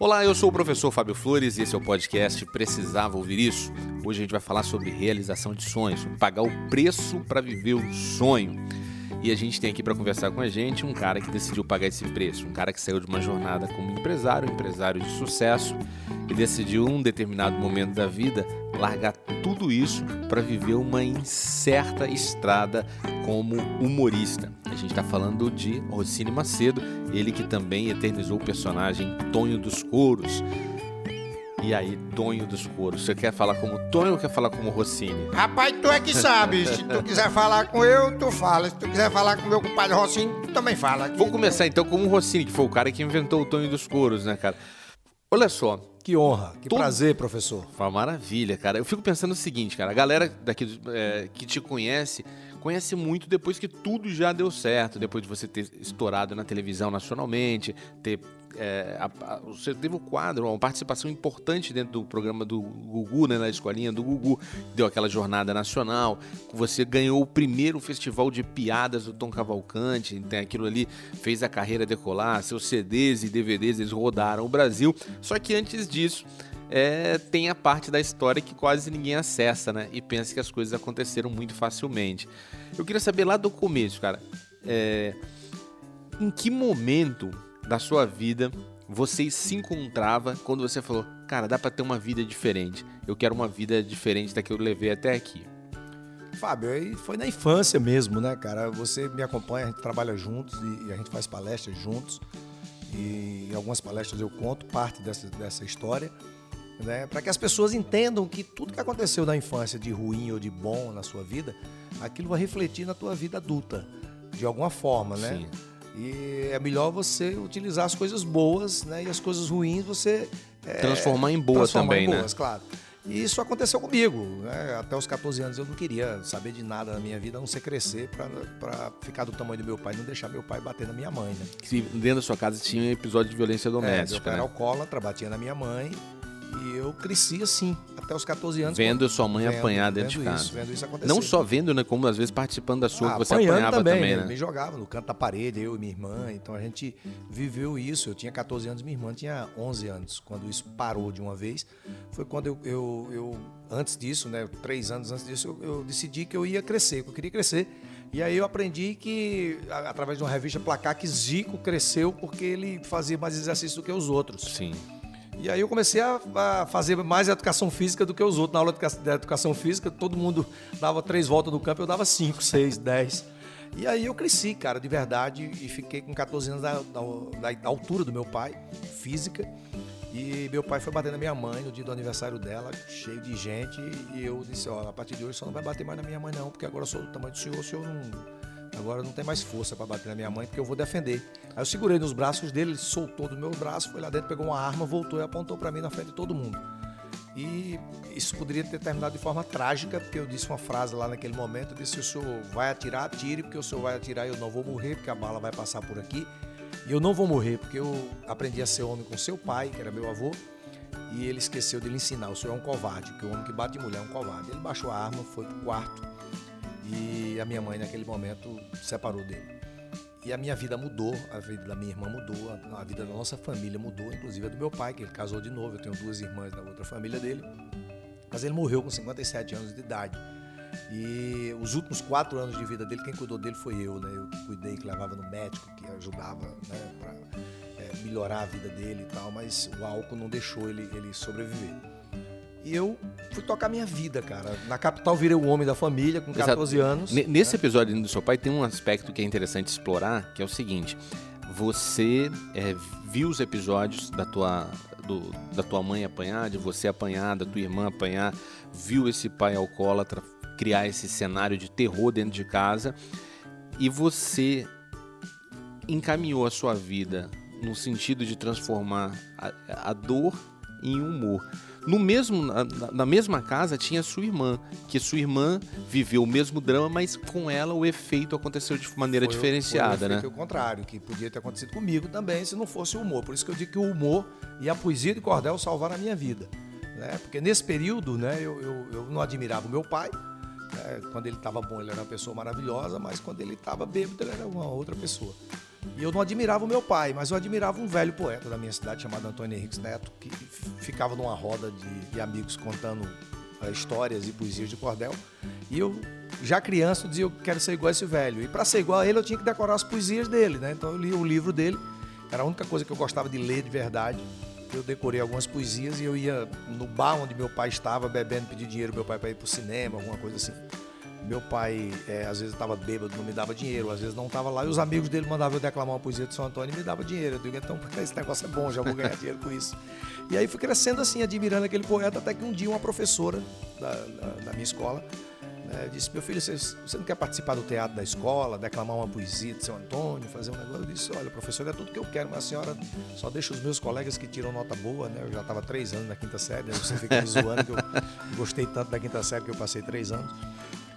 Olá, eu sou o professor Fábio Flores e esse é o podcast Precisava Ouvir Isso. Hoje a gente vai falar sobre realização de sonhos, pagar o preço para viver o sonho. E a gente tem aqui para conversar com a gente um cara que decidiu pagar esse preço, um cara que saiu de uma jornada como empresário, empresário de sucesso, e decidiu, em um determinado momento da vida, largar tudo isso para viver uma incerta estrada como humorista. A gente está falando de Rossini Macedo, ele que também eternizou o personagem Tonho dos Couros. E aí, Tonho dos Couros, você quer falar como Tonho ou quer falar como Rossini? Rapaz, tu é que sabe. Se tu quiser falar com eu, tu fala. Se tu quiser falar com meu compadre Rossini, tu também fala. Vamos começar então com o Rossini, que foi o cara que inventou o Tonho dos Couros, né, cara? Olha só, que honra, que Todo- prazer, professor. Foi uma maravilha, cara. Eu fico pensando o seguinte, cara. A galera daqui é, que te conhece, conhece muito depois que tudo já deu certo. Depois de você ter estourado na televisão nacionalmente, ter. é, a- a- você teve o quadro, uma participação importante dentro do programa do Gugu, né, na escolinha do Gugu, deu aquela jornada nacional. Você ganhou o primeiro festival de piadas do Tom Cavalcante, tem aquilo ali, fez a carreira decolar, seus CDs e DVDs eles rodaram o Brasil. Só que antes disso, é, tem a parte da história que quase ninguém acessa, né? E pensa que as coisas aconteceram muito facilmente. Eu queria saber lá do começo, cara. é, em que momento da sua vida você se encontrava quando você falou, cara, dá pra ter uma vida diferente. Eu quero uma vida diferente da que eu levei até aqui. Fábio, aí foi na infância mesmo, né, cara? Você me acompanha, a gente trabalha juntos e, e a gente faz palestras juntos. E em algumas palestras eu conto parte dessa, dessa história, né? Para que as pessoas entendam que tudo que aconteceu na infância, de ruim ou de bom na sua vida, aquilo vai refletir na tua vida adulta, de alguma forma, né? Sim. E é melhor você utilizar as coisas boas, né? E as coisas ruins você é, Transformar em boa transformar também, em né? boas, claro. E isso aconteceu comigo. Né? Até os 14 anos eu não queria saber de nada na minha vida, a não ser crescer para ficar do tamanho do meu pai, não deixar meu pai bater na minha mãe. Né? Dentro da sua casa tinha um episódio de violência É, meu doméstica, pai era né? alcoólatra, batia na minha mãe. E eu cresci assim, até os 14 anos. Vendo a sua mãe Vendo- apanhar dentro de casa. isso, vendo isso acontecer. Não só vendo, né? Como às vezes participando da sua, Ah, que você apanhava também, ele né? Me jogava no canto da parede, eu e minha irmã. Então a gente viveu isso. Eu tinha 14 anos, minha irmã tinha 11 anos. Quando isso parou de uma vez, foi quando eu, eu, eu- antes disso, né, três anos antes disso, eu, eu decidi que eu ia crescer, que eu queria crescer. E aí eu aprendi que, através de uma revista Placar, que Zico cresceu porque ele fazia mais exercício do que os outros. Sim. E aí eu comecei a, a fazer mais educação física do que os outros. Na aula de educa- de educação física, todo mundo dava três voltas no campo, eu dava cinco, seis, dez. E aí eu cresci, cara, de verdade, e fiquei com 14 anos da, da- da altura do meu pai, física. E meu pai foi bater na minha mãe no dia do aniversário dela, cheio de gente. E eu disse, ó, a partir de hoje só não vai bater mais na minha mãe não, porque agora eu sou do tamanho do senhor, o senhor não... Agora não tem mais força para bater na minha mãe, porque eu vou defender. Aí eu segurei nos braços dele, ele soltou do meu braço, foi lá dentro, pegou uma arma, voltou e apontou para mim na frente de todo mundo. E isso poderia ter terminado de forma trágica, porque eu disse uma frase lá naquele momento, eu disse, se o senhor vai atirar, atire, porque o senhor vai atirar e eu não vou morrer, porque a bala vai passar por aqui. E eu não vou morrer, porque eu aprendi a ser homem com seu pai, que era meu avô, e ele esqueceu de lhe ensinar, o senhor é um covarde, porque o homem que bate mulher é um covarde. Ele baixou a arma, foi pro quarto, e a minha mãe naquele momento separou dele. E a minha vida mudou, a vida da minha irmã mudou, a, vida da nossa família mudou, inclusive a do meu pai, que ele casou de novo. Eu tenho duas irmãs da outra família dele. Mas ele morreu com 57 anos de idade. E os últimos quatro anos de vida dele, quem cuidou dele foi eu, né? Eu que cuidei, que levava no médico, que ajudava né, para melhorar a vida dele e tal. Mas o álcool não deixou ele, ele sobreviver. E eu fui tocar minha vida, cara. Na capital virei o homem da família, com 14 Exato. anos. Ne- Nesse episódio do seu pai tem um aspecto que é interessante explorar, que é o seguinte: você é, viu os episódios da tua, do- da tua mãe apanhar, de você apanhar, da tua irmã apanhar, viu esse pai alcoólatra criar esse cenário de terror dentro de casa e você encaminhou a sua vida no sentido de transformar a, a dor em humor. No mesmo, na, na mesma casa tinha sua irmã, que sua irmã viveu o mesmo drama, mas com ela o efeito aconteceu de maneira Foi o- diferenciada, foi o né? efeito contrário, que podia ter acontecido comigo também se não fosse o humor. Por isso que eu digo que o humor e a poesia de cordel salvaram a minha vida. Né? Porque nesse período, né, eu, eu, eu não admirava o meu pai. né? Quando ele estava bom, ele era uma pessoa maravilhosa, mas quando ele estava bêbado, ele era uma outra pessoa. E eu não admirava o meu pai, mas eu admirava um velho poeta da minha cidade chamado Antônio Henriques Neto, que ficava numa roda de, de amigos contando uh, histórias e poesias de cordel. E eu, já criança, dizia eu quero ser igual a esse velho. E para ser igual a ele, eu tinha que decorar as poesias dele, né? Então eu li o livro dele, era a única coisa que eu gostava de ler de verdade. Eu decorei algumas poesias e eu ia no bar onde meu pai estava bebendo, pedir dinheiro pro meu pai para ir pro cinema, alguma coisa assim. Meu pai, é, às vezes, estava bêbado, não me dava dinheiro, às vezes não estava lá, e os amigos dele mandavam eu declamar uma poesia de São Antônio e me dava dinheiro. Eu digo, então, esse negócio é bom, já vou ganhar dinheiro com isso. E aí fui crescendo assim, admirando aquele poeta, até que um dia uma professora da, da, da minha escola né, disse: Meu filho, você, você, não quer participar do teatro da escola, declamar uma poesia de São Antônio, fazer um negócio? Eu disse: Olha, professor, é tudo que eu quero, mas a senhora só deixa os meus colegas que tiram nota boa, né? Eu já estava três anos na quinta série, você fica me zoando que eu gostei tanto da quinta série que eu passei três anos.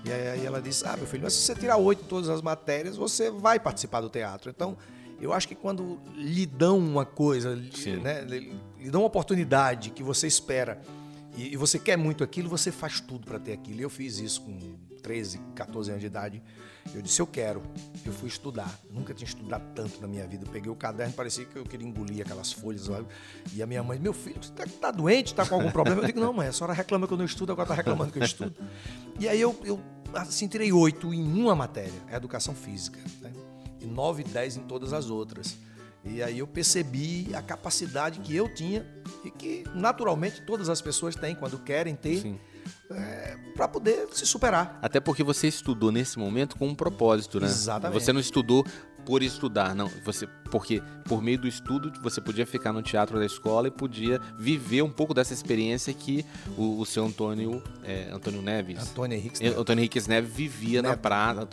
E aí ela disse: Ah, meu filho, mas se você tirar oito em todas as matérias, você vai participar do teatro. Então, eu acho que quando lhe dão uma coisa, né, lhe dão uma oportunidade que você espera e, você quer muito aquilo, você faz tudo para ter aquilo. E eu fiz isso com 13, 14 anos de idade. Eu disse: Eu quero. Eu fui estudar. Nunca tinha estudado tanto na minha vida. Peguei o caderno, parecia que eu queria engolir aquelas folhas. E a minha mãe: Meu filho, você tá, tá doente? Está com algum problema? Eu digo: Não, mãe, a senhora reclama que eu não estudo, agora está reclamando que eu estudo. E aí eu, eu assim, tirei oito em uma matéria, a educação física. Né? E nove, dez em todas as outras. E aí eu percebi a capacidade que eu tinha e que naturalmente todas as pessoas têm quando querem ter é, para poder se superar. Até porque você estudou nesse momento com um propósito, né? Exatamente. Você não estudou por estudar, não. Você porque por meio do estudo você podia ficar no teatro da escola e podia viver um pouco dessa experiência que o, o seu Antônio é, Antônio Neves, Antônio Henrique Neves, Antônio Henrique Neves vivia Neto. na praça.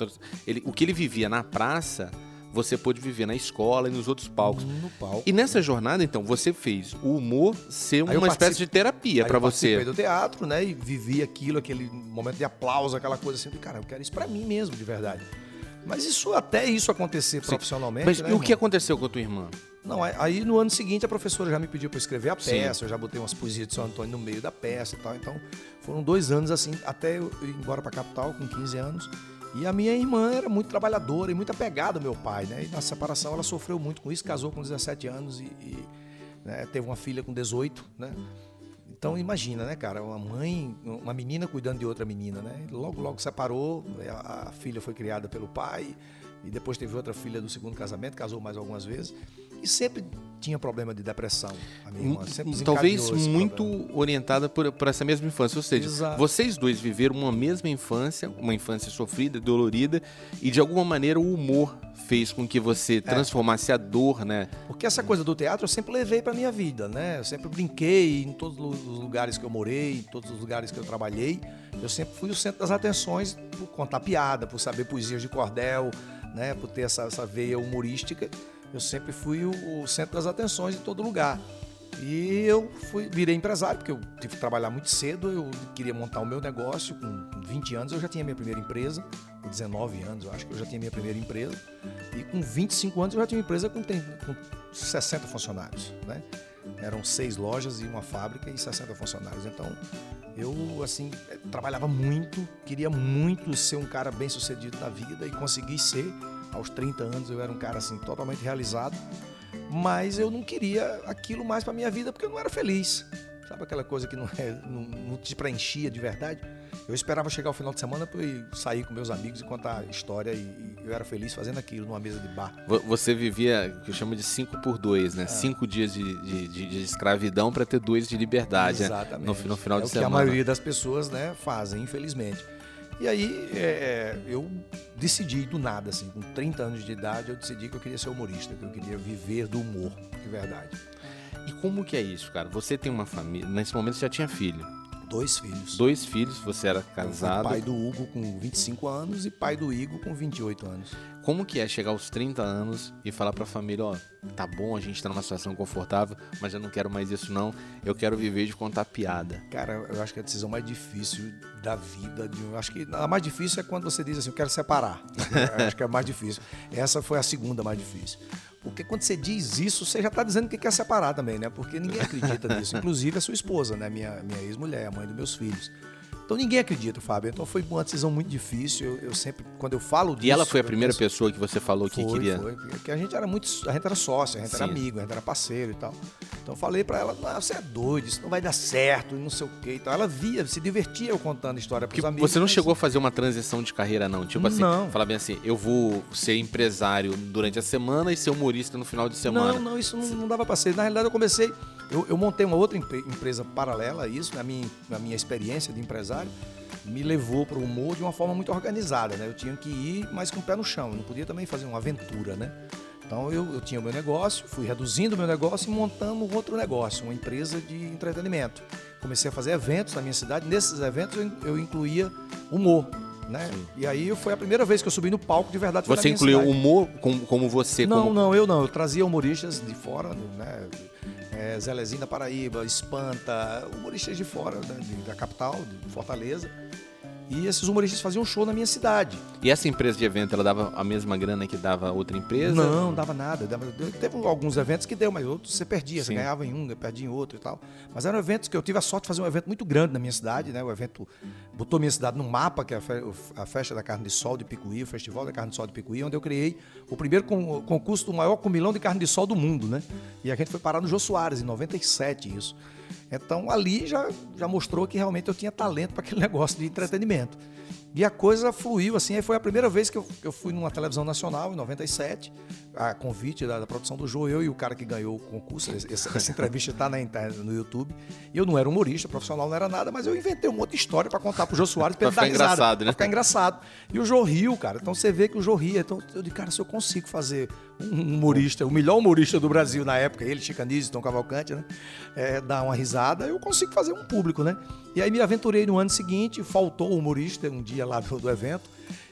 Ele, o que ele vivia na praça você pôde viver na escola e nos outros palcos. No palco. E nessa jornada, então, você fez o humor ser uma espécie de terapia para você. Eu do teatro, né? E vivi aquilo, aquele momento de aplauso, aquela coisa assim. Cara, eu quero isso para mim mesmo, de verdade. Mas isso até isso acontecer Sim. profissionalmente. Mas né, e o que aconteceu com a tua irmã? Não, aí no ano seguinte a professora já me pediu para escrever a peça, Sim. eu já botei umas poesias de São Antônio no meio da peça e tal. Então foram dois anos assim, até eu ir embora para a capital com 15 anos. E a minha irmã era muito trabalhadora e muito apegada ao meu pai, né? E na separação ela sofreu muito com isso, casou com 17 anos e, e né, teve uma filha com 18, né? Então imagina, né, cara, uma mãe, uma menina cuidando de outra menina, né? Logo, logo separou, a, a filha foi criada pelo pai e depois teve outra filha do segundo casamento, casou mais algumas vezes e sempre tinha problema de depressão. A minha irmã sempre Talvez muito problema. orientada por, por, essa mesma infância. Ou seja, Exato. vocês dois viveram uma mesma infância, uma infância sofrida, dolorida, e de alguma maneira o humor fez com que você é. transformasse é. a dor, né? Porque essa coisa do teatro eu sempre levei para minha vida, né? Eu sempre brinquei em todos os lugares que eu morei, em todos os lugares que eu trabalhei. Eu sempre fui o centro das atenções por contar piada, por saber poesias de cordel, né? Por ter essa, essa veia humorística eu sempre fui o, o centro das atenções em todo lugar. E eu fui, virei empresário, porque eu tive que trabalhar muito cedo, eu queria montar o meu negócio. Com 20 anos eu já tinha minha primeira empresa, com 19 anos eu acho que eu já tinha minha primeira empresa. E com 25 anos eu já tinha uma empresa com, com 60 funcionários. Né? Eram seis lojas e uma fábrica e 60 funcionários. Então eu, assim, trabalhava muito, queria muito ser um cara bem sucedido na vida e consegui ser aos 30 anos eu era um cara assim totalmente realizado, mas eu não queria aquilo mais para minha vida porque eu não era feliz. Sabe aquela coisa que não, é, não, não te preenchia de verdade? Eu esperava chegar ao final de semana para sair com meus amigos e contar história e, e, eu era feliz fazendo aquilo numa mesa de bar. Você vivia o que eu chamo de cinco por dois, né? É. Cinco dias de, de, de, de escravidão para ter dois de liberdade. Exatamente. Né? No, no, final é de semana. É o que a maioria das pessoas né, fazem, infelizmente. E aí é, eu decidi do nada, assim, com 30 anos de idade, eu decidi que eu queria ser humorista, que eu queria viver do humor, de verdade. E como que é isso, cara? Você tem uma família, nesse momento você já tinha filho. Dois filhos. Dois filhos, você era casado. Pai do Hugo com 25 anos e pai do Igor com 28 anos. Como que é chegar aos 30 anos e falar para a família, ó, tá bom, a gente tá numa situação confortável, mas eu não quero mais isso não, eu quero viver de contar piada. Cara, eu acho que é a decisão mais difícil da vida, de, eu acho que a mais difícil é quando você diz assim, eu quero separar. eu acho que é a mais difícil. Essa foi a segunda mais difícil. Porque quando você diz isso, você já está dizendo que quer separar também, né? Porque ninguém acredita nisso. Inclusive a sua esposa, né? Minha, minha ex-mulher, a mãe dos meus filhos. Então ninguém acredita, Fábio. Então foi uma decisão muito difícil. Eu, eu sempre, quando eu falo disso. E ela foi a primeira penso- pessoa que você falou que foi, queria. Foi, porque a gente era muito. A gente era sócio, a gente era Sim. amigo, a gente era parceiro e tal. Então eu falei pra ela, não, você é doido, isso não vai dar certo, e não sei o quê. Então ela via, se divertia eu contando história pros Porque amigos. você não mas- chegou a fazer uma transição de carreira, não. Tipo assim, Não. falar bem assim, eu vou ser empresário durante a semana e ser humorista no final de semana. Não, não, isso não, não dava pra ser. Na realidade, eu comecei. Eu, eu montei uma outra empre- empresa paralela a isso, na minha, na minha experiência de empresário, me levou para o humor de uma forma muito organizada, né? Eu tinha que ir, mas com o pé no chão. Eu não podia também fazer uma aventura, né? Então eu, eu tinha o meu negócio, fui reduzindo o meu negócio e montando outro negócio, uma empresa de entretenimento. Comecei a fazer eventos na minha cidade. Nesses eventos eu, eu incluía humor. Né? E aí foi a primeira vez que eu subi no palco de verdade. Você incluiu cidade. humor como, como você, Não, como não, eu não. Eu trazia humoristas de fora, né? É, Zelezinho da Paraíba, Espanta, humoristas de fora, né? da capital, de Fortaleza. E esses humoristas faziam show na minha cidade. E essa empresa de evento, ela dava a mesma grana que dava outra empresa? Não, dava nada. Dava- teve alguns eventos que deu, mas outros você perdia. Você Sim. ganhava em um, perdia em outro e tal. Mas eram eventos que eu tive a sorte de fazer um evento muito grande na minha cidade, né? O evento botou minha cidade no mapa, que é a fe- a Festa da Carne de Sol de Picuí, o Festival da Carne de Sol de Picuí, onde eu criei o primeiro con- concurso do maior comilão de carne de sol do mundo, né? E a gente foi parar no Jô Soares, em 97, isso. Então ali já, já mostrou que realmente eu tinha talento para aquele negócio de entretenimento. E a coisa fluiu assim. Aí foi a primeira vez que eu, eu fui numa televisão nacional, em 97, a convite da, da produção do Jô, eu e o cara que ganhou o concurso. Essa, essa entrevista está no YouTube. E eu não era humorista, profissional não era nada, mas eu inventei um monte de história para contar pro Jô Soares dar ficar risada, engraçado, né? Pra ficar engraçado. E o Jô riu, cara. Então você vê que o Jô ria. Então eu disse, cara, se eu consigo fazer um humorista, o melhor humorista do Brasil na época, ele, Chicanise, Tom Cavalcante, né? É, dar uma risada, eu consigo fazer um público, né? E aí me aventurei no ano seguinte, faltou o humorista um dia lá do, evento,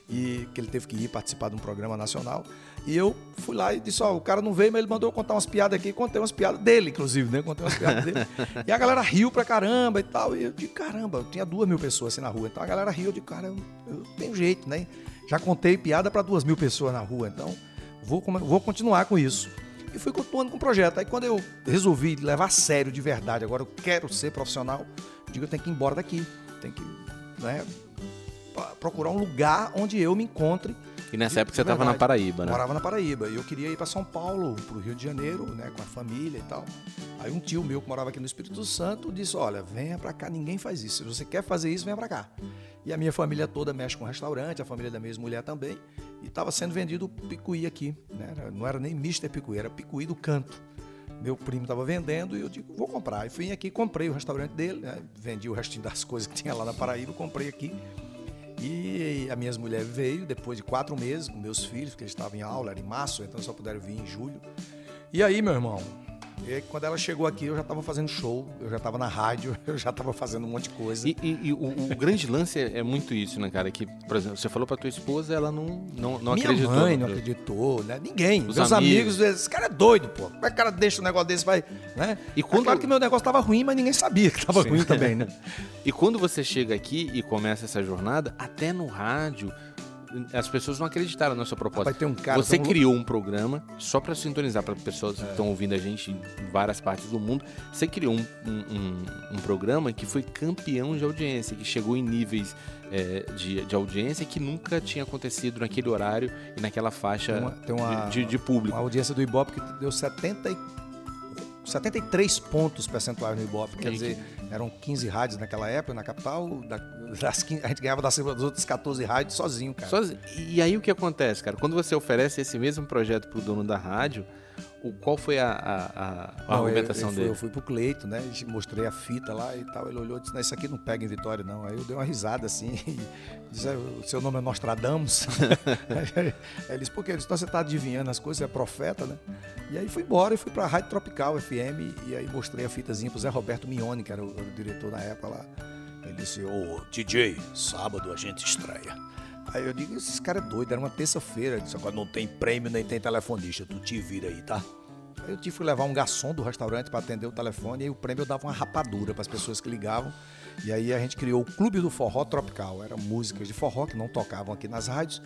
e que ele teve que ir participar de um programa nacional. E eu fui lá e disse, ó, o cara não veio, mas ele mandou eu contar umas piadas aqui, contei umas piadas dele, inclusive, né? Contei umas piadas dele. E a galera riu pra caramba e tal. E eu de caramba, tinha duas mil pessoas assim na rua. Então a galera riu, de cara, eu, eu tenho jeito, né? Já contei piada pra duas mil pessoas na rua, então vou, vou continuar com isso. E fui continuando com o projeto. Aí quando eu resolvi levar a sério de verdade, agora eu quero ser profissional, eu digo, eu tenho que ir embora daqui. Tenho que, né? Procurar um lugar onde eu me encontre E nessa de- época você de tava na. Paraíba, né? Morava na Paraíba. E eu queria ir para São Paulo, para o Rio de Janeiro, né, com a família e tal. Aí um tio meu que morava aqui no Espírito Santo disse: Olha, venha para cá, ninguém faz isso. Se você quer fazer isso, venha para cá. E a minha família toda mexe com restaurante, a família da minha ex-mulher também. E estava sendo vendido picuí aqui. Né? Não era nem Mr. Picuí, era picuí do canto. Meu primo estava vendendo e eu digo, vou comprar. E fui aqui, comprei o restaurante dele, né? vendi o restinho das coisas que tinha lá na Paraíba, comprei aqui. E a minha mulher veio depois de quatro meses com meus filhos, porque eles estavam em aula, era em março, então só puderam vir em julho. E aí, meu irmão, e aí, quando ela chegou aqui, eu já estava fazendo show, eu já estava na rádio, eu já estava fazendo um monte de coisa. E, e- e o, o grande lance é, é muito isso, né, cara? Que, por exemplo, você falou pra tua esposa, ela não, não, não Minha acreditou. mãe no não acreditou, né? Ninguém. Os Meus amigos. amigos, esse cara é doido, pô. Como é que o cara deixa um negócio desse, vai, né? E É quando- claro que meu negócio estava ruim, mas ninguém sabia que estava ruim também, né? E quando você chega aqui e começa essa jornada, até no rádio, as pessoas não acreditaram na sua proposta. Vai ter um cara você criou um programa só pra sintonizar para pessoas É. que estão ouvindo a gente em várias partes do mundo. Você criou um, um- um- programa que foi campeão de audiência, que chegou em níveis é, de, de audiência que nunca tinha acontecido naquele horário e naquela faixa Tem uma- tem uma- de, de público. Uma audiência do Ibope que deu 70 e... 73 pontos percentuais no Ibope. Quer dizer, eram 15 rádios naquela época, na capital. da- das 15 a gente ganhava das, das outras 14 rádios sozinho, cara. Sozinho. E aí o que acontece, cara? Quando você oferece esse mesmo projeto pro dono da rádio, o, qual foi a, a- a- Não, eu- argumentação eu, fui, dele? Eu fui pro Cleito, né? Mostrei a fita lá e tal. Ele olhou e disse: Não, isso aqui não pega em Vitória, não. Aí eu dei uma risada assim. E disse: "É, O seu nome é Nostradamus? aí ele disse: Por quê? Eu disse: "Então você tá adivinhando as coisas, você é profeta, né? E aí fui embora e fui pra Rádio Tropical FM. E aí mostrei a fitazinha pro Zé Roberto Mione, que era o, o diretor na época lá. Ele disse: Ô, DJ, sábado a gente estreia. Aí eu digo, esses caras é doido, era uma terça-feira. Disse, agora não tem prêmio nem tem telefonista, tu te vira aí, tá? Aí eu tive que levar um garçom do restaurante para atender o telefone e o prêmio dava uma rapadura para as pessoas que ligavam. E aí a gente criou o Clube do Forró Tropical. Eram músicas de forró que não tocavam aqui nas rádios.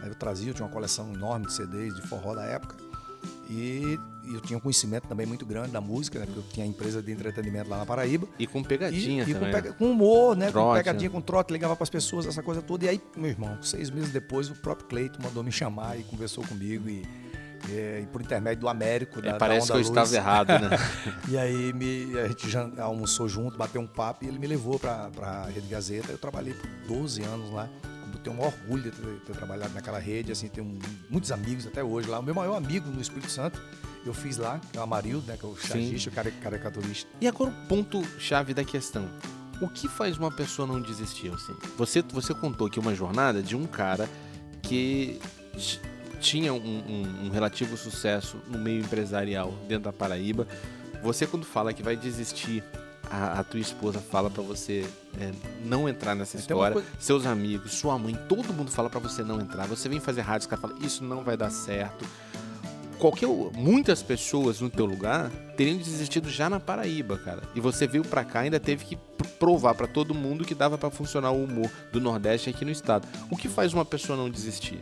Aí eu trazia, eu tinha uma coleção enorme de CDs de forró da época. E eu tinha um conhecimento também muito grande da música, né? Porque eu tinha empresa de entretenimento lá na Paraíba. E com pegadinha E, e com, também. pega- com humor, né? com Trote, pegadinha, né? com trote, ligava pras pessoas, essa coisa toda. E aí, meu irmão, seis meses depois, o próprio Cleito mandou me chamar e conversou comigo. E, e- e por intermédio do Américo, É, da, da parece que Onda eu estava Luz. errado, né? E aí me- a gente já almoçou junto, bateu um papo e ele me levou pra, pra Rede Gazeta. Eu trabalhei por 12 anos lá. Eu tenho um orgulho de ter, ter trabalhado naquela rede, assim, tenho muitos amigos até hoje lá. O meu maior amigo no Espírito Santo, eu fiz lá, que é o Amarildo, né, que é o chargista, o caricaturista. E agora o ponto-chave da questão. O que faz uma pessoa não desistir, assim? Você, você contou aqui uma jornada de um cara que tinha um, um- um relativo sucesso no meio empresarial dentro da Paraíba. Você, quando fala que vai desistir, a, a tua esposa fala pra você é, não entrar nessa uma história. coisa- Seus amigos, sua mãe, todo mundo fala pra você não entrar. Você vem fazer rádio, os caras falam, isso não vai dar certo. Qualquer, muitas pessoas no teu lugar teriam desistido já na Paraíba, cara. E você veio pra cá ainda teve que pr- provar pra todo mundo que dava pra funcionar o humor do Nordeste aqui no estado. O que faz uma pessoa não desistir?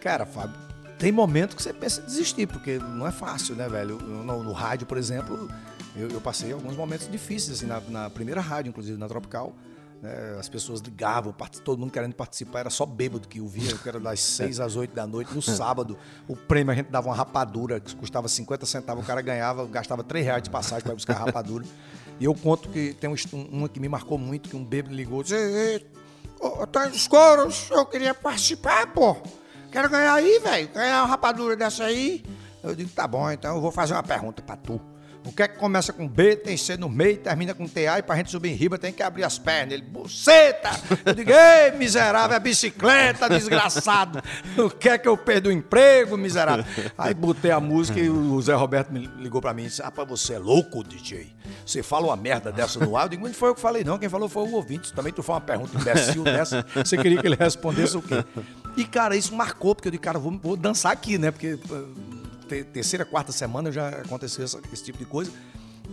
Cara, Fábio, tem momento que você pensa em desistir, porque não é fácil, né, velho? No, no rádio, por exemplo, eu, eu passei alguns momentos difíceis, assim, na, na primeira rádio, inclusive, na Tropical. Né? as pessoas ligavam, todo mundo querendo participar, era só bêbado que eu via, que era das 6 às 8 da noite, no sábado. O prêmio a gente dava uma rapadura, que custava 50 centavos, o cara ganhava, gastava 3 reais de passagem para buscar a rapadura. E eu conto que tem um uma que me marcou muito, que um bêbado ligou e disse, Ô, Antônio dos Coros, eu queria participar, pô. Quero ganhar aí, velho. Ganhar uma rapadura dessa aí. Eu digo, tá bom, então eu vou fazer uma pergunta pra tu. O que é que começa com B, tem C no meio, termina com TA e pra gente subir em riba tem que abrir as pernas. Ele, buceta! Eu digo, ei, miserável, é bicicleta, desgraçado. O que é que eu perdo o emprego, miserável? Aí botei a música e o Zé Roberto me ligou pra mim e disse, rapaz, você é louco, DJ? Você fala uma merda dessa no ar? Eu digo, não foi eu que falei não, quem falou foi o ouvinte. Também tu faz uma pergunta imbecil dessa, você queria que ele respondesse o quê? E, cara, isso marcou, porque eu digo, cara, vou, vou dançar aqui, né? Porque te- terceira, quarta semana já aconteceu essa- esse tipo de coisa.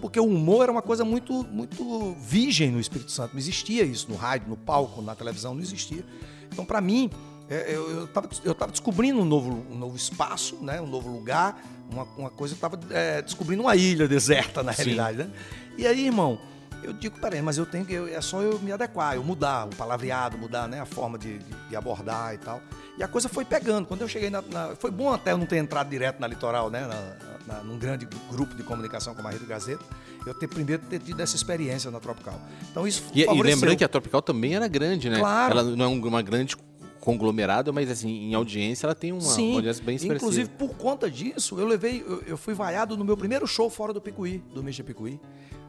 Porque o humor era uma coisa muito, muito virgem no Espírito Santo. Não existia isso no rádio, no palco, na televisão, não existia. Então, para mim, é, eu, eu, tava, eu tava descobrindo um novo, um novo espaço, né? um novo lugar, uma, uma coisa, eu tava é, descobrindo uma ilha deserta, na realidade. Né? E aí, irmão, eu digo, peraí, mas eu tenho que. eu- é só eu me adequar, eu mudar o palavreado, mudar né, a forma de, de- de abordar e tal. E a coisa foi pegando. Quando eu cheguei na, na- Foi bom até eu não ter entrado direto na litoral, né? Na, na- num grande grupo de comunicação como a Rede Gazeta. Eu ter primeiro ter tido essa experiência na Tropical. Então isso E, e lembrando que a Tropical também era grande, né? Claro. Ela não é um- uma grande conglomerado, mas assim, em audiência ela tem uma, Sim, uma audiência bem expressiva. inclusive por conta disso, eu levei, eu, eu fui vaiado no meu primeiro show fora do Picuí, do Misha Picuí.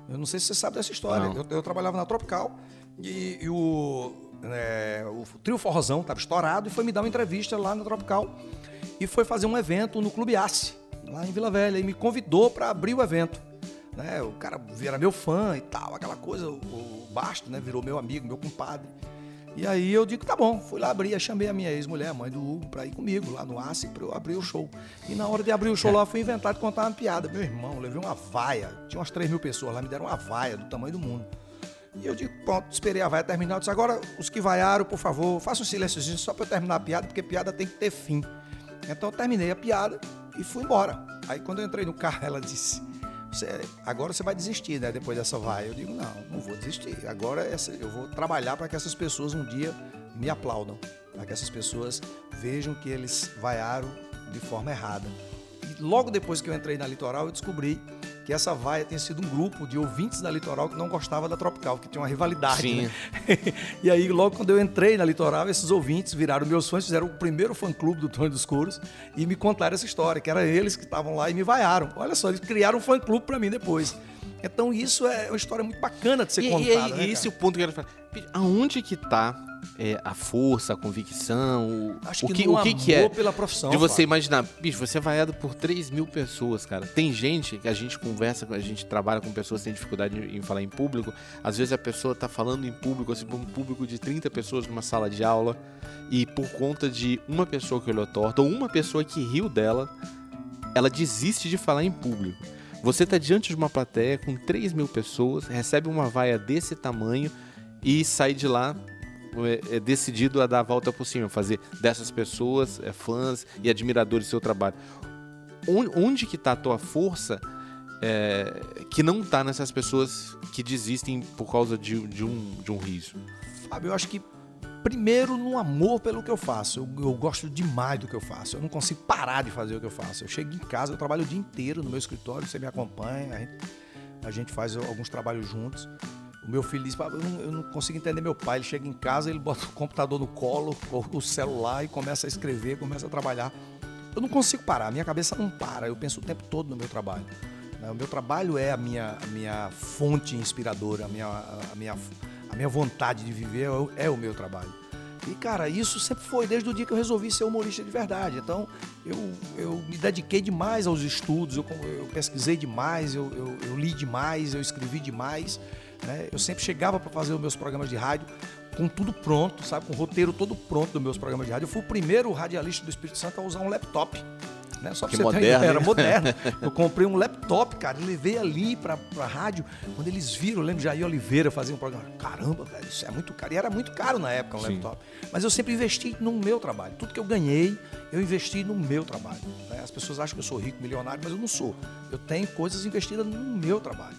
Eu não sei se você sabe dessa história. Eu, eu trabalhava na Tropical e, e o, é, o trio Forrozão estava estourado e foi me dar uma entrevista lá na Tropical e foi fazer um evento no Clube Ace, lá em Vila Velha, e me convidou para abrir o evento. Né? O cara era meu fã e tal, aquela coisa, o, Basto, né? Virou meu amigo, meu compadre. E aí eu digo, tá bom, fui lá abrir, chamei a minha ex-mulher, a mãe do Hugo, pra ir comigo lá no ACE pra eu abrir o show. E na hora de abrir o show lá, fui inventar de contar uma piada. Meu irmão, levei uma vaia, tinha umas 3 mil pessoas lá, me deram uma vaia do tamanho do mundo. E eu digo, pronto, esperei a vaia terminar. Eu disse, agora os que vaiaram, por favor, façam um silênciozinho só pra eu terminar a piada, porque piada tem que ter fim. Então eu terminei a piada e fui embora. Aí quando eu entrei no carro, ela disse, "Você- agora você vai desistir, né? Depois dessa vaia. Eu digo, não, não vou desistir. Agora essa- eu vou trabalhar para que essas pessoas um dia me aplaudam. Para que essas pessoas vejam que eles vaiaram de forma errada. E logo depois que eu entrei na Litoral, eu descobri que essa vaia tinha sido um grupo de ouvintes da Litoral que não gostava da Tropical, que tinha uma rivalidade. Sim. né? e aí, logo quando eu entrei na Litoral, esses ouvintes viraram meus fãs, fizeram o primeiro fã-clube do Tony dos Couros e me contaram essa história, que era eles que estavam lá e me vaiaram. Olha só, eles criaram um fã-clube para mim depois. Então isso é uma história muito bacana de ser E, contada. e, aí, né, esse é o ponto que eu quero falar. Aonde que tá é, a força, a convicção? O, Acho o que que, no o que, que é? pela profissão, De você Fábio. imaginar, bicho, você é vaiado por 3 mil pessoas, cara. Tem gente que a gente conversa, a gente trabalha com pessoas que têm dificuldade em falar em público. Às vezes a pessoa tá falando em público, assim, um público de 30 pessoas numa sala de aula. E por conta de uma pessoa que olhou torta, ou uma pessoa que riu dela, ela desiste de falar em público. Você está diante de uma plateia com 3 mil pessoas, recebe uma vaia desse tamanho e sai de lá é, é, decidido a dar a volta por cima, fazer dessas pessoas é, fãs e admiradores do seu trabalho. onde, que tá a tua força é, que não tá nessas pessoas que desistem por causa de, de um, de um riso? Fábio, eu acho que primeiro no amor pelo que eu faço. Eu, eu, gosto demais do que eu faço. Eu não consigo parar de fazer o que eu faço. Eu chego em casa, eu trabalho o dia inteiro no meu escritório, você me acompanha, a gente, a gente faz alguns trabalhos juntos. O meu filho diz, eu não, consigo entender meu pai. Ele chega em casa, ele bota o computador no colo, o celular e começa a escrever, começa a trabalhar. Eu não consigo parar, minha cabeça não para. Eu penso o tempo todo no meu trabalho. Né? O meu trabalho é a minha, a minha fonte inspiradora, a minha, a minha a minha vontade de viver é, é o meu trabalho. E, cara, isso sempre foi desde o dia que eu resolvi ser humorista de verdade. Então, eu, eu me dediquei demais aos estudos, eu, eu pesquisei demais, eu, eu, eu, li demais, eu escrevi demais. Né? Eu sempre chegava para fazer os meus programas de rádio com tudo pronto, sabe? Com o roteiro todo pronto dos meus programas de rádio. Eu fui o primeiro radialista do Espírito Santo a usar um laptop. Né? Só que moderno, ter, era moderno. Eu comprei um laptop, cara, e levei ali pra, pra rádio. Quando eles viram, eu lembro de Jair Oliveira fazer um programa. Caramba, velho, isso é muito caro. E era muito caro na época um Sim. laptop. Mas eu sempre investi no meu trabalho. Tudo que eu ganhei, eu investi no meu trabalho. Né? As pessoas acham que eu sou rico, milionário, mas eu não sou. Eu tenho coisas investidas no meu trabalho.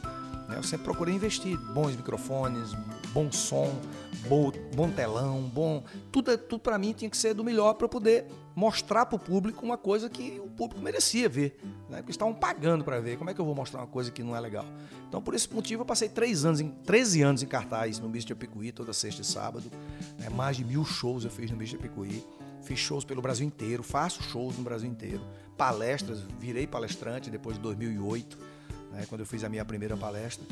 Né? Eu sempre procurei investir. Bons microfones, bom som, bom, bom telão, bom. Tudo, é, tudo para mim tinha que ser do melhor para poder mostrar para o público uma coisa que o público merecia ver. Né? Porque estavam pagando para ver. Como é que eu vou mostrar uma coisa que não é legal? Então, por esse motivo, eu passei três anos, em, 13 anos em cartaz no Bicho de Apicuí, toda sexta e sábado. Né? Mais de mil shows eu fiz no Bicho de Apicuí. Fiz shows pelo Brasil inteiro, faço shows no Brasil inteiro. Palestras, virei palestrante depois de 2008 né, quando eu fiz a minha primeira palestra.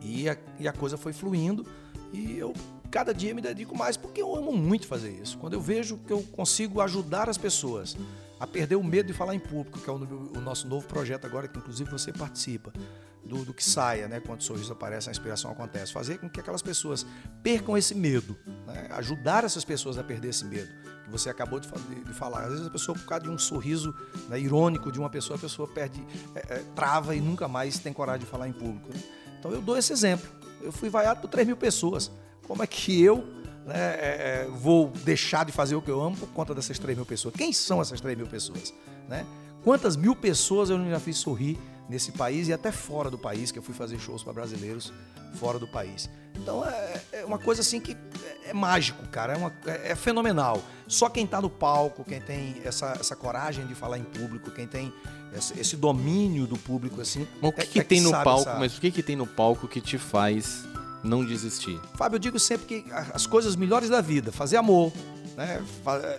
E a, e a coisa foi fluindo e eu cada dia me dedico mais porque eu amo muito fazer isso. Quando eu vejo que eu consigo ajudar as pessoas a perder o medo de falar em público, que é o, o nosso novo projeto agora, que inclusive você participa, do, do, que saia, né? Quando o sorriso aparece, a inspiração acontece. Fazer com que aquelas pessoas percam esse medo, né? ajudar essas pessoas a perder esse medo que você acabou de, falar. Às vezes a pessoa, por causa de um sorriso né, irônico de uma pessoa, a pessoa perde, é, é, trava e nunca mais tem coragem de falar em público. Né? Então eu dou esse exemplo. Eu fui vaiado por 3 mil pessoas. Como é que eu né, é, é, vou deixar de fazer o que eu amo por conta dessas 3 mil pessoas? Quem são essas 3 mil pessoas? Né? Quantas mil pessoas eu já fiz sorrir nesse país e até fora do país, que eu fui fazer shows para brasileiros fora do país. Então é, é, uma coisa assim que é, é mágico, cara, é, uma, é, é fenomenal. Só quem está no palco, quem tem essa, essa coragem de falar em público, quem tem esse, esse domínio do público assim. Mas o que, é, que tem no palco? Essa... Mas o que, que tem no palco que te faz não desistir? Fábio, eu digo sempre que as coisas melhores da vida, fazer amor, né?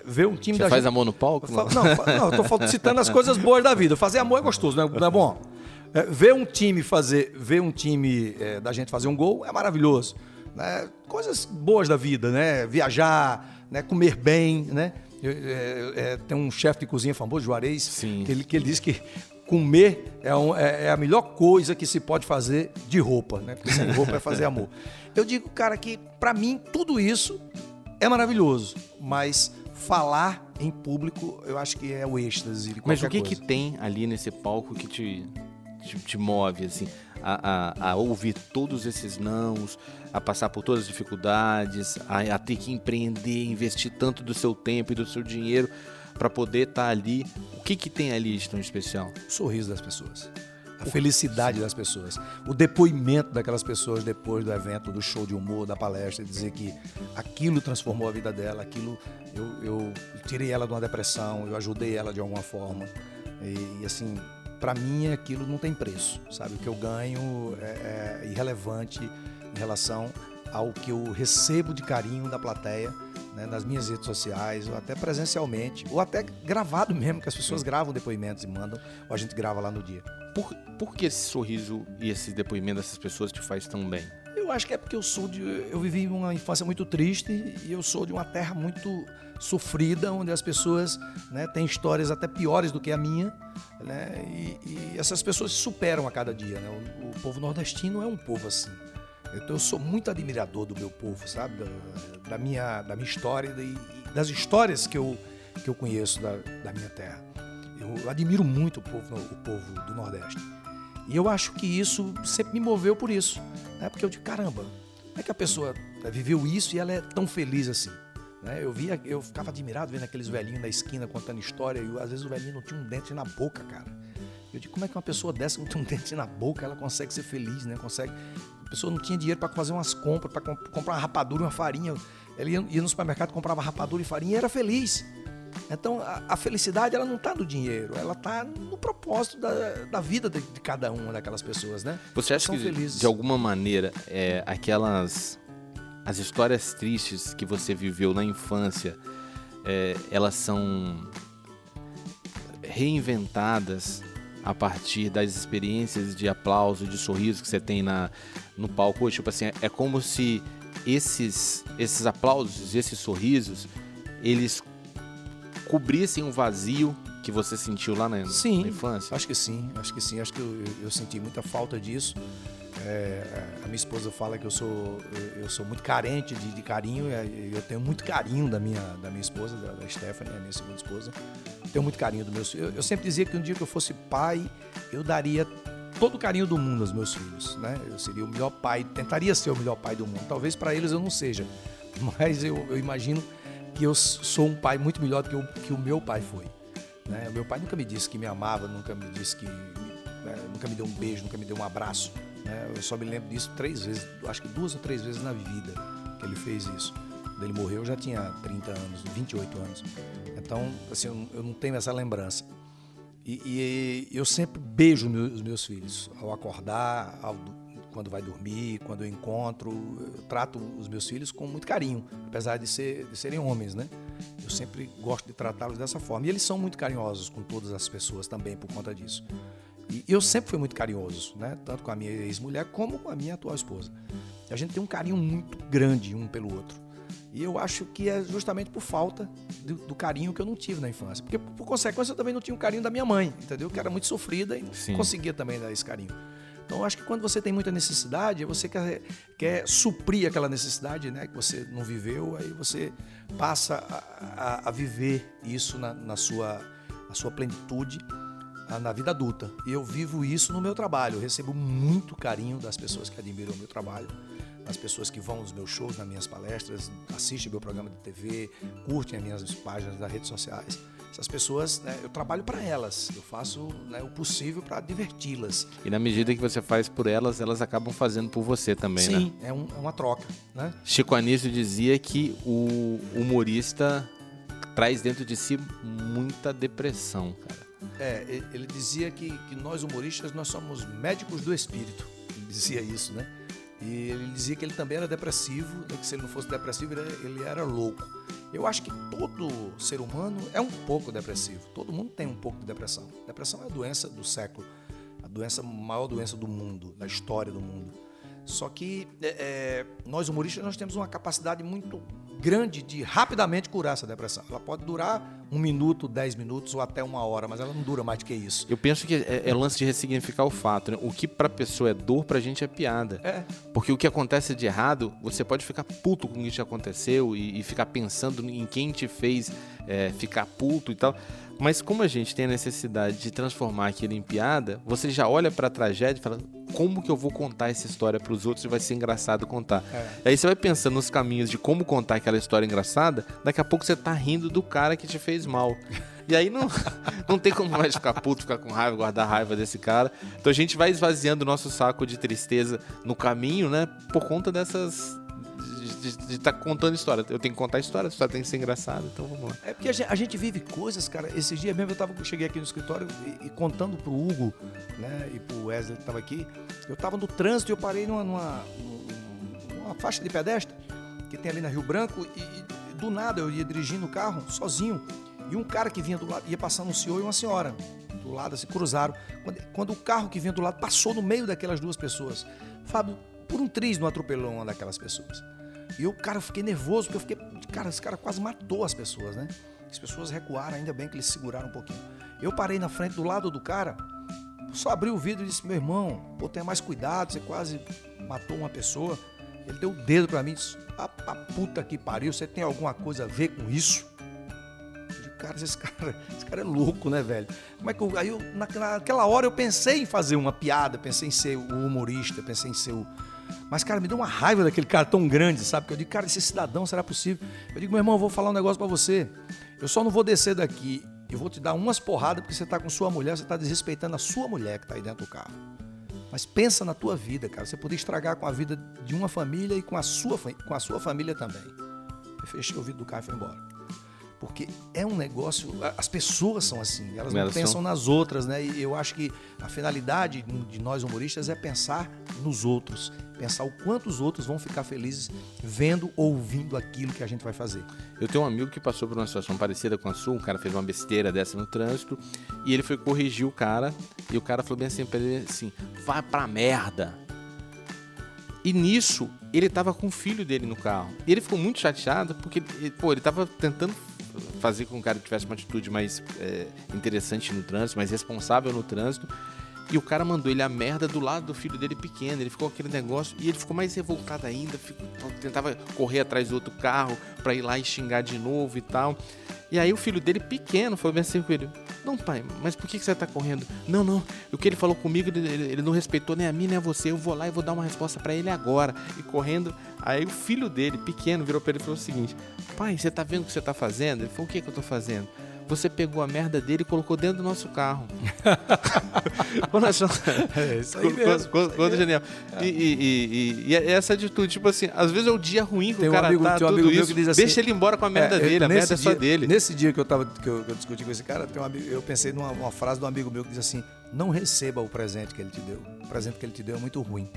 Ver um time Você da faz gente... amor no palco? Não, não, não eu tô citando as coisas boas da vida. Fazer amor é gostoso, não é, não é bom? É, ver um time fazer, ver um time é, da gente fazer um gol é maravilhoso. Né? Coisas boas da vida, né? Viajar, né? comer bem, né? É, é, tem um chefe de cozinha famoso, Juarez, Sim. Que, ele, que ele diz que comer é, um, é, é, a melhor coisa que se pode fazer de roupa, né? Porque sem roupa é fazer amor. Eu digo, cara, que para mim tudo isso é maravilhoso, mas falar em público eu acho que é o êxtase. Mas o que coisa. que tem ali nesse palco que te te, te move, assim, a, a, a, ouvir todos esses nãos, a passar por todas as dificuldades, a, a ter que empreender, investir tanto do seu tempo e do seu dinheiro para poder estar tá ali. O que, que tem ali de tão especial? O sorriso das pessoas. A felicidade das pessoas. O depoimento daquelas pessoas depois do evento, do show de humor, da palestra, dizer que aquilo transformou a vida dela, aquilo eu, eu tirei ela de uma depressão, eu ajudei ela de alguma forma. E, e assim, para mim aquilo não tem preço, sabe? O que eu ganho é, é irrelevante em relação ao que eu recebo de carinho da plateia né, nas minhas redes sociais, ou até presencialmente, ou até gravado mesmo, que as pessoas gravam depoimentos e mandam, ou a gente grava lá no dia. Por, por que esse sorriso e esse depoimento dessas pessoas te faz tão bem? Eu acho que é porque eu sou de. Eu vivi uma infância muito triste e eu sou de uma terra muito sofrida, onde as pessoas né, têm histórias até piores do que a minha, né, e, e, essas pessoas se superam a cada dia. Né? O, o, povo nordestino é um povo assim. Então eu sou muito admirador do meu povo, sabe? Da, da minha, da minha história e das histórias que eu, que eu conheço da, da minha terra. Eu admiro muito o povo, o povo do Nordeste. E eu acho que isso sempre me moveu por isso. Né? Porque eu digo, caramba, como é que a pessoa viveu isso e ela é tão feliz assim? Né? Eu via, eu ficava admirado vendo aqueles velhinhos na esquina contando história e às vezes o velhinho não tinha um dente na boca, cara. Eu digo, como é que uma pessoa dessa não tem um dente na boca, ela consegue ser feliz, né? Consegue. A pessoa não tinha dinheiro para fazer umas compras, para comp comprar uma rapadura uma farinha. Ela ia, ia, no supermercado, comprava rapadura e farinha e era feliz. Então, a, a felicidade, ela não está no dinheiro, ela está no propósito da, da vida de, de, cada uma daquelas pessoas, né? Você acha que, felizes. de alguma maneira, é, aquelas... As histórias tristes que você viveu na infância, é, elas são reinventadas a partir das experiências de aplauso, de sorriso que você tem na, no palco. Tipo assim, é como se esses, esses aplausos, esses sorrisos, eles cobrissem um vazio que você sentiu lá na, sim, na infância? Acho que sim, acho que sim. Acho que eu, eu senti muita falta disso. É, a minha esposa fala que eu sou, eu sou muito carente de, de carinho. Eu tenho muito carinho da minha, da minha esposa, da, da Stephanie, a minha segunda esposa. Tenho muito carinho do meu eu, eu sempre dizia que um dia que eu fosse pai, eu daria todo o carinho do mundo aos meus filhos, né? Eu seria o melhor pai, tentaria ser o melhor pai do mundo. Talvez para eles eu não seja, mas eu, eu, imagino que eu sou um pai muito melhor do que o, que o meu pai foi. Né? O meu pai nunca me disse que me amava, nunca me disse que né? nunca me deu um beijo, nunca me deu um abraço. Né? Eu só me lembro disso três vezes, acho que duas ou três vezes na vida que ele fez isso. Quando ele morreu, eu já tinha 30 anos, 28 anos. Então, assim, eu, eu não tenho essa lembrança. E, e eu sempre beijo os meus filhos ao acordar, ao, quando vai dormir, quando eu encontro. Eu trato os meus filhos com muito carinho, apesar de, ser, de serem homens, né? Eu sempre gosto de tratá-los dessa forma. E eles são muito carinhosos com todas as pessoas também por conta disso. E eu sempre fui muito carinhoso, né? Tanto com a minha ex-mulher como com a minha atual esposa. A gente tem um carinho muito grande um pelo outro. E eu acho que é justamente por falta do, do, carinho que eu não tive na infância. Porque, por consequência, eu também não tinha o carinho da minha mãe, entendeu? Que era muito sofrida e não conseguia também dar esse carinho. Então, acho que quando você tem muita necessidade, você quer, quer suprir aquela necessidade né, que você não viveu, aí você passa a, a, a viver isso na, na, sua, na sua plenitude na vida adulta. E eu vivo isso no meu trabalho. Eu recebo muito carinho das pessoas que admiram o meu trabalho as pessoas que vão nos meus shows, nas minhas palestras, assistem meu programa de TV, curtem as minhas páginas das redes sociais. Essas pessoas, né, eu trabalho para elas, eu faço né, o possível para diverti-las. E na medida que você faz por elas, elas acabam fazendo por você também, Sim, né? Sim, é, um, é, uma troca. Né? Chico Anísio dizia que o humorista traz dentro de si muita depressão, cara. É, ele dizia que, que nós humoristas, nós somos médicos do espírito. Ele dizia isso, né? E ele dizia que ele também era depressivo, né, que se ele não fosse depressivo, ele era louco. Eu acho que todo ser humano é um pouco depressivo. Todo mundo tem um pouco de depressão. Depressão é a doença do século, a doença a maior doença do mundo, da história do mundo. Só que é, é, nós humoristas nós temos uma capacidade muito grande de rapidamente curar essa depressão. Ela pode durar um minuto, dez minutos ou até uma hora, mas ela não dura mais do que isso. Eu penso que é, é lance de ressignificar o fato. Né? O que para a pessoa é dor, para a gente é piada. É. Porque o que acontece de errado, você pode ficar puto com o que te aconteceu e, e ficar pensando em quem te fez é, ficar puto e tal. Mas como a gente tem a necessidade de transformar aquilo em piada, você já olha para a tragédia e fala: como que eu vou contar essa história para os outros e vai ser engraçado contar? É. Aí você vai pensando nos caminhos de como contar aquela história engraçada, daqui a pouco você tá rindo do cara que te fez mal. E aí não, não tem como mais ficar puto, ficar com raiva, guardar raiva desse cara. Então a gente vai esvaziando o nosso saco de tristeza no caminho, né? Por conta dessas de estar tá contando história. Eu tenho que contar história, a história tem que ser engraçada, então vamos lá. É porque a gente, a gente vive coisas, cara. Esses dias mesmo eu, tava, cheguei aqui no escritório e, e contando pro Hugo, né, e pro Wesley que tava aqui, eu tava no trânsito e eu parei numa, numa, numa, faixa de pedestre que tem ali na Rio Branco e, e do nada eu ia dirigindo o carro sozinho e um cara que vinha do lado, ia passando um senhor e uma senhora do lado, assim, cruzaram. Quando, quando o carro que vinha do lado passou no meio daquelas duas pessoas, Fábio, por um triz não atropelou uma daquelas pessoas. E eu, cara, eu fiquei nervoso, porque eu fiquei. Cara, esse cara quase matou as pessoas, né? As pessoas recuaram, ainda bem que eles seguraram um pouquinho. Eu parei na frente do lado do cara, só abri o vidro e disse: Meu irmão, pô, tenha mais cuidado, você quase matou uma pessoa. Ele deu o dedo para mim e disse: a, a puta que pariu, você tem alguma coisa a ver com isso? cara, esse cara, esse cara é louco, né, velho? Como é que eu, aí eu, naquela hora eu pensei em fazer uma piada, pensei em ser o humorista, pensei em ser o. Mas, cara, me deu uma raiva daquele cara tão grande, sabe? Que eu digo, cara, esse cidadão será possível? Eu digo, meu irmão, eu vou falar um negócio para você. Eu só não vou descer daqui e vou te dar umas porradas porque você tá com sua mulher, você tá desrespeitando a sua mulher que tá aí dentro do carro. Mas pensa na tua vida, cara. Você podia estragar com a vida de uma família e com a sua, com a sua família também. Eu fechei o vidro do carro e fui embora. Porque é um negócio. As pessoas são assim, elas não Elas pensam são- nas outras, né? E eu acho que a finalidade de nós humoristas é pensar nos outros. Pensar o quanto os outros vão ficar felizes vendo, ouvindo aquilo que a gente vai fazer. Eu tenho um amigo que passou por uma situação parecida com a sua, um cara fez uma besteira dessa no trânsito, e ele foi corrigir o cara, e o cara falou bem assim pra ele assim, vai pra merda. E nisso, ele tava com o filho dele no carro. E ele ficou muito chateado, porque, pô, ele tava tentando fazer com que o cara tivesse uma atitude mais é, interessante no trânsito, mais responsável no trânsito. E o cara mandou ele a merda do lado do filho dele pequeno. Ele ficou aquele negócio e ele ficou mais revoltado ainda. ficou- tentava correr atrás do outro carro pra ir lá e xingar de novo e tal. E aí o filho dele pequeno foi bem assim com ele: Não, pai, mas por que você tá correndo? Não, não. O que ele falou comigo, ele, ele- não respeitou nem a mim nem a você. Eu vou lá e vou dar uma resposta pra ele agora. E correndo. Aí o filho dele, pequeno, virou pra ele e falou o seguinte: Pai, você tá vendo o que você tá fazendo? Ele falou: O que que eu tô fazendo? Você pegou a merda dele e colocou dentro do nosso carro. Quando nós falamos- É isso Quando- quando- quando- quando genial. E, e- e- e- e essa atitude, tipo assim, às vezes é o dia ruim que Tem o um cara amigo- tá, tem um tudo amigo meu isso, que diz assim- deixa ele embora com a merda É, dele, a merda é só dia- dele. Nesse dia que eu, tava, que eu, que eu discuti com esse cara, tem um amigo- eu pensei numa uma frase de um amigo meu que diz assim: Não receba o presente que ele te deu. O presente que ele te deu é muito ruim.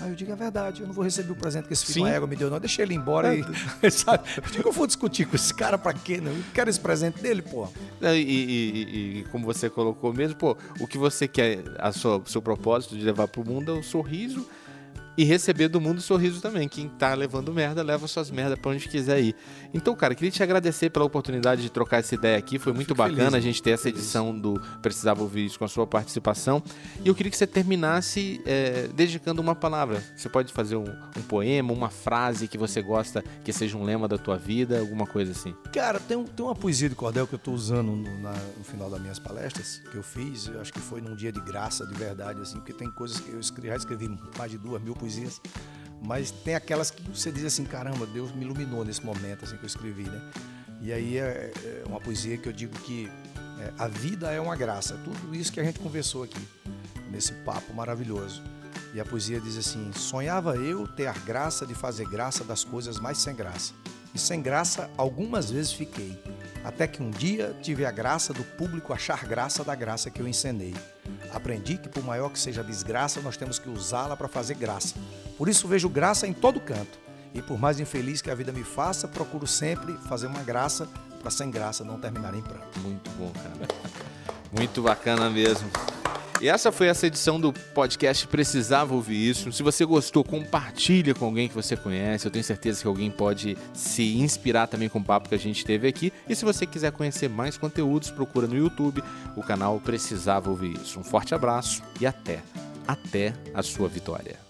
Aí eu digo, é verdade, eu não vou receber o presente que esse filho Sim. uma égua me deu, não. Deixa ele embora e. sabe? Eu digo, eu vou discutir com esse cara pra quê? Não? Eu quero esse presente dele, pô. E, e- e- como você colocou mesmo, pô, o que você quer, a sua, o seu propósito de levar pro mundo é o sorriso e receber do mundo o sorriso também. Quem tá levando merda, leva suas merdas pra onde quiser ir. Então, cara, queria te agradecer pela oportunidade de trocar essa ideia aqui. Foi muito fico bacana feliz, a gente ter essa edição do Precisava Ouvir Isso com a sua participação. E eu queria que você terminasse é, dedicando uma palavra. Você pode fazer um, um poema, uma frase que você gosta que seja um lema da tua vida, alguma coisa assim. Cara, tem, um- tem uma poesia de cordel que eu estou usando no, na- no final das minhas palestras, que eu fiz, eu acho que foi num dia de graça, de verdade, assim, porque tem coisas que eu escrevi, já escrevi mais de duas mil poesias, mas tem aquelas que você diz assim, caramba, Deus me iluminou nesse momento, assim, que eu escrevi, né? E aí é, é uma poesia que eu digo que é, a vida é uma graça, tudo isso que a gente conversou aqui, nesse papo maravilhoso. E a poesia diz assim: Sonhava eu ter a graça de fazer graça das coisas mais sem graça. E sem graça algumas vezes fiquei, até que um dia tive a graça do público achar graça da graça que eu encenei. Aprendi que, por maior que seja a desgraça, nós temos que usá-la para fazer graça. Por isso vejo graça em todo canto. E por mais infeliz que a vida me faça, procuro sempre fazer uma graça para sem graça não terminar em pranto. Muito bom, cara. Muito bacana mesmo. E essa foi essa edição do podcast Precisava Ouvir Isso. Se você gostou, compartilha com alguém que você conhece. Eu tenho certeza que alguém pode se inspirar também com o papo que a gente teve aqui. E se você quiser conhecer mais conteúdos, procura no YouTube o canal Precisava Ouvir Isso. Um forte abraço e até, até a sua vitória.